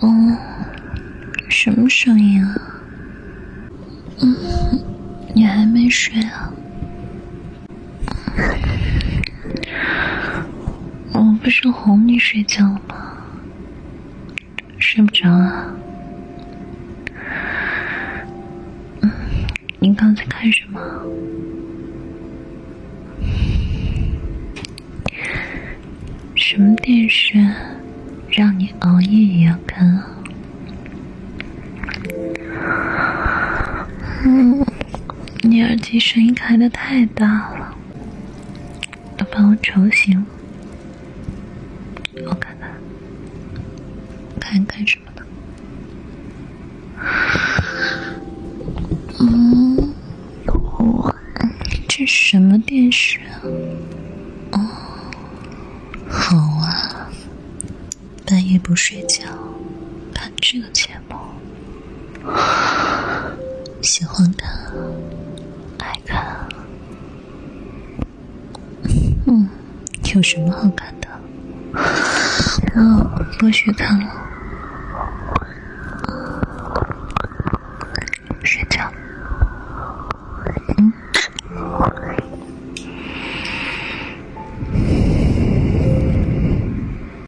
哦什么声音啊？嗯，你还没睡啊？我不是哄你睡觉吗？睡不着啊？嗯，你刚才看什么？什么电视让你熬夜也要看啊？嗯，你耳机声音开的太大了，都把我吵醒了。我看看，看看什么呢？嗯，哇，这什么电视啊？哦，好啊，半夜不睡觉，看这个节目。喜欢看，爱看，嗯，有什么好看的？哦，不许看了。